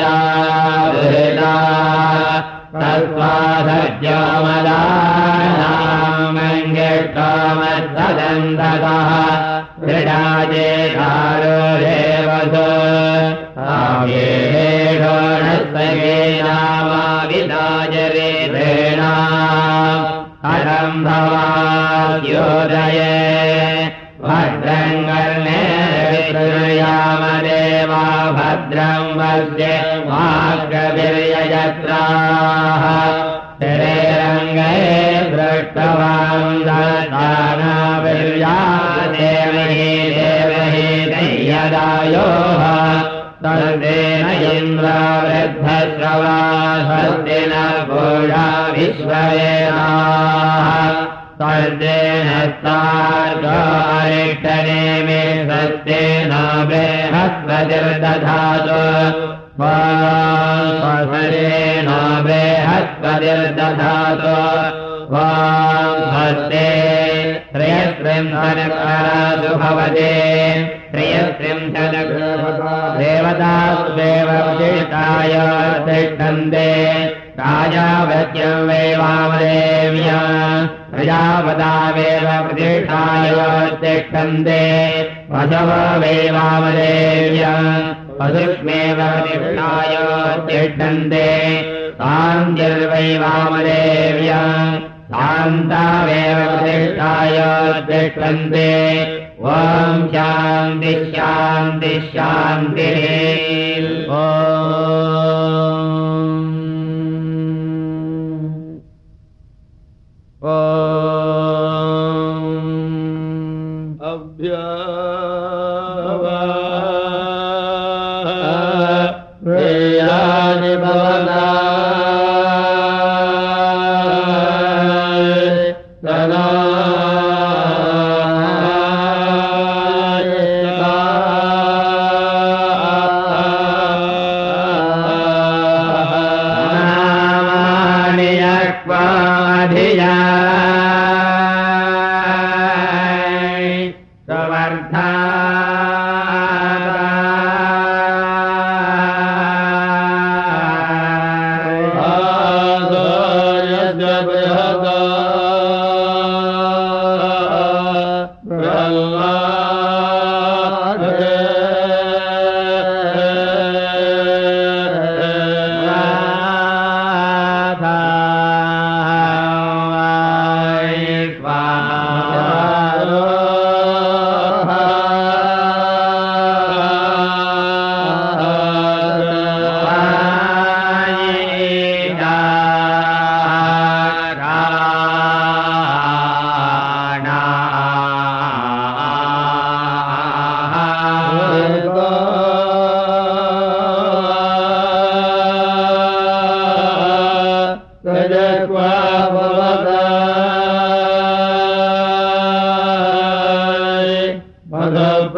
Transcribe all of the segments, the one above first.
या सत्त्वामलामङ्गामगम् धः क्रणाजे आरोमाविनाय रेवेणा अरम्भवा योरय वट्रङ्ग यामदेवा भद्रम् वद्य माग्रविर्ययत्राः शरेरङ्गे दृष्टवान् दानाभिर्या देवहि देवहि यदायोः सन्तेन इन्द्राभद्रवा सर्दिन गोढाभिश्वरे आ स्वर्दे मे सत्यनाभे बृहस्पतिर्दधातु। वासरेण बृहस्पतिर्दधातु। वास्ते नावे भवते श्रयस्त्रिम् धनकर देवदास्वेवय तिष्ठन्ते। राजा वै वामदेव्या प्रजापदावेव प्रतिष्ठाय तिष्ठन्ते प्रसवा वै वामरेव्या वृष्मेव प्रतिष्ठाय तिष्ठन्ते सान्द्यर्वै वामरेव्या सान्तामेव प्रतिष्ठाय तिष्ठन्ते व्याम् दिश्याम् दिश्यान्तिः ओ बृहदा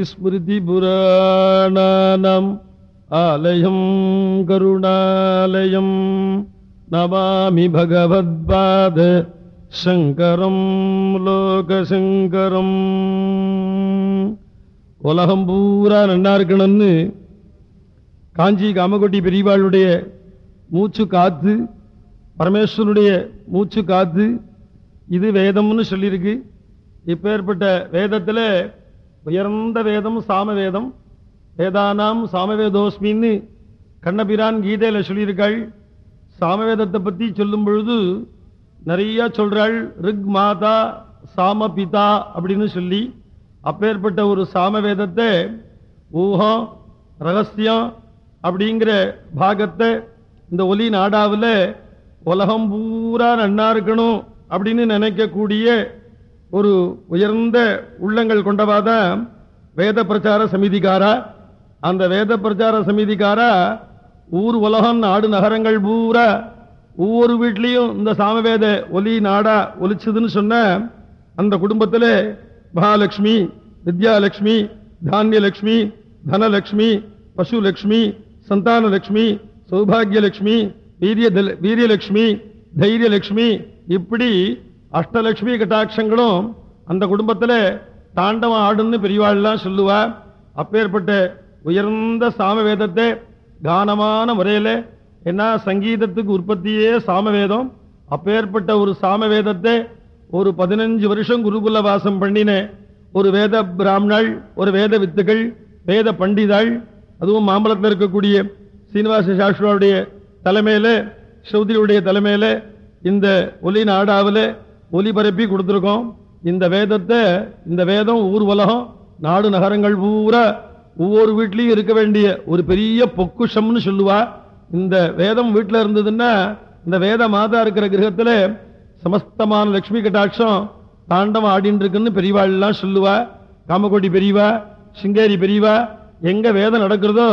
ஸ்மிருதிபுராணானாம். ஆலயம் கருணாலயம். நமாமி பகவத்பாத. சங்கரம் லோகசங்கரம். உலகம் பூரா நன்னா இருக்கணும்னு காஞ்சி காமகோட்டி பெரியவாளுடைய மூச்சு காத்து பரமேஸ்வரனுடைய மூச்சு காத்து இது வேதம்னு சொல்லியிருக்கு. இப்பேற்பட்ட வேதத்தில் உயர்ந்த வேதம் சாமவேதம். வேதானாம் சாமவேதோஸ்மின்னு கண்ணபிரான் கீதையில் சொல்லியிருக்காள். சாமவேதத்தை பற்றி சொல்லும் பொழுது நிறைய சொல்கிறாள் ரிக் மாதா சாம பிதா அப்படின்னு சொல்லி அப்பேற்பட்ட ஒரு சாமவேதத்தை ஊகம் ரகசியம் அப்படிங்கிற பாகத்தை இந்த ஒலி நாடாவில் உலகம் பூரா நன்னா இருக்கணும் அப்படின்னு நினைக்கக்கூடிய ஒரு உயர்ந்த உள்ளங்கள் கொண்டவாதான் வேத பிரச்சார சமிதிக்காரா அந்த வேத பிரச்சார சமிதிக்காரா ஊர் உலகம் நாடு நகரங்கள் பூரா ஒவ்வொரு வீட்லேயும் இந்த சாமவேத ஒலி நாடா ஒலிச்சதுன்னு சொன்ன அந்த குடும்பத்தில் மகாலட்சுமி வித்யாலட்சுமி தானியலட்சுமி தனலட்சுமி பசுலட்சுமி சந்தானலட்சுமி சௌபாகியலட்சுமி வீரிய வீரியலட்சுமி தைரியலட்சுமி இப்படி அஷ்டலட்சுமி கட்டாட்சங்களும் அந்த குடும்பத்தில் தாண்டவம் ஆடுன்னு பெரியவாள்லாம் சொல்லுவா. அப்பேற்பட்ட உயர்ந்த சாமவேதத்தை கானமான முறையில் என்ன சங்கீதத்துக்கு உற்பத்தியே சாமவேதம். அப்பேற்பட்ட ஒரு சாமவேதத்தை ஒரு பதினஞ்சு வருஷம் குருகுல வாசம் பண்ணின ஒரு வேத பிராமணாள் ஒரு வேத வித்துகள் வேத பண்டிதாள் அதுவும் மாம்பலத்தில் இருக்கக்கூடிய சீனிவாச சாஸ்திராவுடைய தலைமையில் ஸ்ரௌதியுடைய தலைமையில் இந்த ஒலி நாடாவில் ஒலிபரப்பி கொடுத்துருக்கோம். இந்த வேதத்தை இந்த வேதம் ஊர் உலகம் நாடு நகரங்கள் பூரா ஒவ்வொரு வீட்லேயும் இருக்க வேண்டிய ஒரு பெரிய பொக்குஷம்னு சொல்லுவா. இந்த வேதம் வீட்டில் இருந்ததுன்னா இந்த வேத மாதா இருக்கிற கிரகத்தில் சமஸ்தமான லட்சுமி கட்டாட்சம் தாண்டவம் ஆடின்னு இருக்குன்னு பெரியவாள்லாம் சொல்லுவா. காமகோட்டி பெரியவா சிங்கேரி பெரியவா எங்க வேதம் நடக்கிறதோ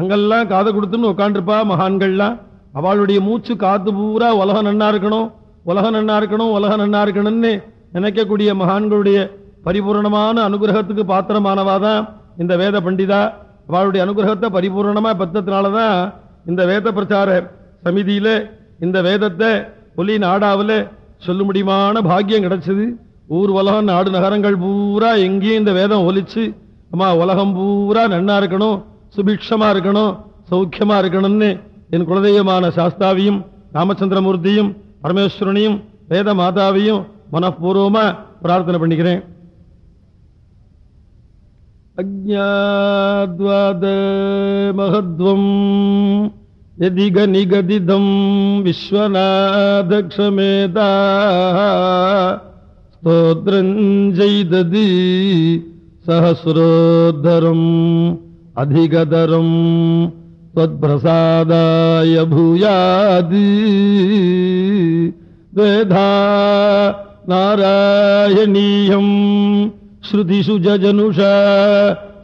அங்கெல்லாம் காதை கொடுத்துன்னு உட்காந்துருப்பா மகான்கள்லாம். அவளுடைய மூச்சு காத்து பூரா உலகம் நன்னா இருக்கணும். உலகம் நன்னா இருக்கணும் உலகம் நன்னா இருக்கணும்னு நினைக்கக்கூடிய மகான்களுடைய பரிபூர்ணமான அனுகிரகத்துக்கு பாத்திரமானவா தான் இந்த வேத பண்டிதா. அவளுடைய அனுகிரகத்தை பரிபூர்ணமாக பெற்றதுனால தான் இந்த வேத பிரச்சார சமிதியில் இந்த வேதத்தை ஒலி நாடாவில் சொல்ல முடியுமான பாக்கியம் கிடைச்சது. ஊர் உலகம் நாடு நகரங்கள் பூரா எங்கேயும் இந்த வேதம் ஒலிச்சு அம்மா உலகம் பூரா நன்னா இருக்கணும் சுபிக்ஷமாக இருக்கணும் சௌக்கியமாக இருக்கணும்னு என் குலதெய்வமான சாஸ்தாவியும் ராமச்சந்திரமூர்த்தியும் பரமேஸ்வரனையும் வேத மாதாவையும் மனப்பூர்வமா பிரார்த்தனை பண்ணிக்கிறேன். அஜாத்வாத மகத்வம் எதிக நிகதிதம் விஸ்வநாதக்ஷமேதா ஸ்தோத்ரஞ்செய்ததி சஹசிரோத்தரம் அதிகதரம் त्वत्प्रसादाय भूयादि। द्वेधा नारायणीयम्। श्रुतिषु जजनुषा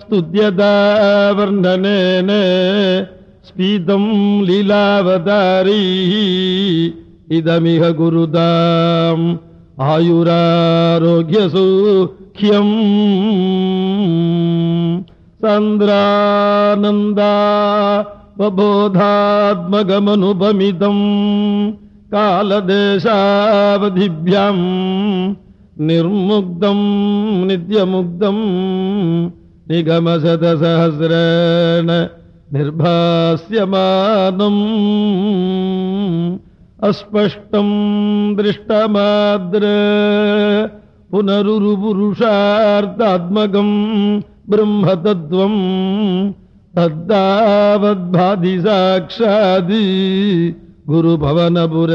स्तुत्यता वर्णनेन स्फीतम् लीलावतारीः। इदमिह गुरुताम् आयुरारोग्यसौख्यम् सन्द्रानन्दा वबोधात्मगमनुपमितम् कालदेशावधिभ्याम् निर्मुग्धम् नित्यमुग्धम् निगमशतसहस्रेण निर्भास्यमानम् अस्पष्टम् दृष्टमाद्र पुनरुरुपुरुषार्थात्मकम् ब्रह्मतत्त्वम् तद्दावद्भाति साक्षादि गुरुभवनपुर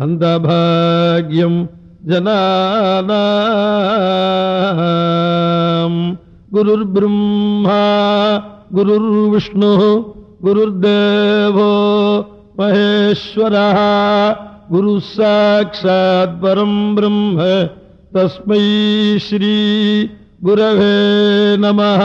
हन्तभाग्यम् जनानाम्। गुरुर्ब्रह्मा, गुरुर्विष्णुः, गुरुर्देवो महेश्वरः। गुरुः साक्षात् परम् ब्रह्म। तस्मै श्री गुरवे नमः।